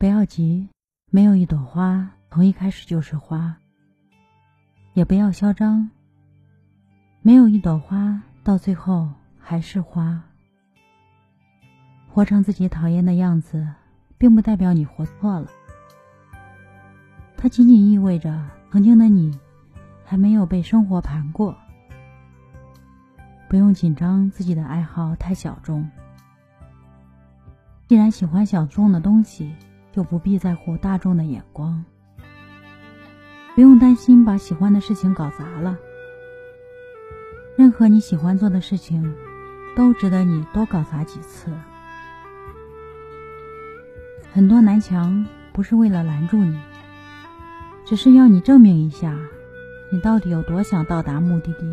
不要急，没有一朵花从一开始就是花；也不要嚣张，没有一朵花到最后还是花。活成自己讨厌的样子，并不代表你活错了，它仅仅意味着曾经的你还没有被生活盘过。不用紧张，自己的爱好太小众。既然喜欢小众的东西，就不必在乎大众的眼光。不用担心把喜欢的事情搞砸了。任何你喜欢做的事情，都值得你多搞砸几次。很多南墙不是为了拦住你，只是要你证明一下，你到底有多想到达目的地。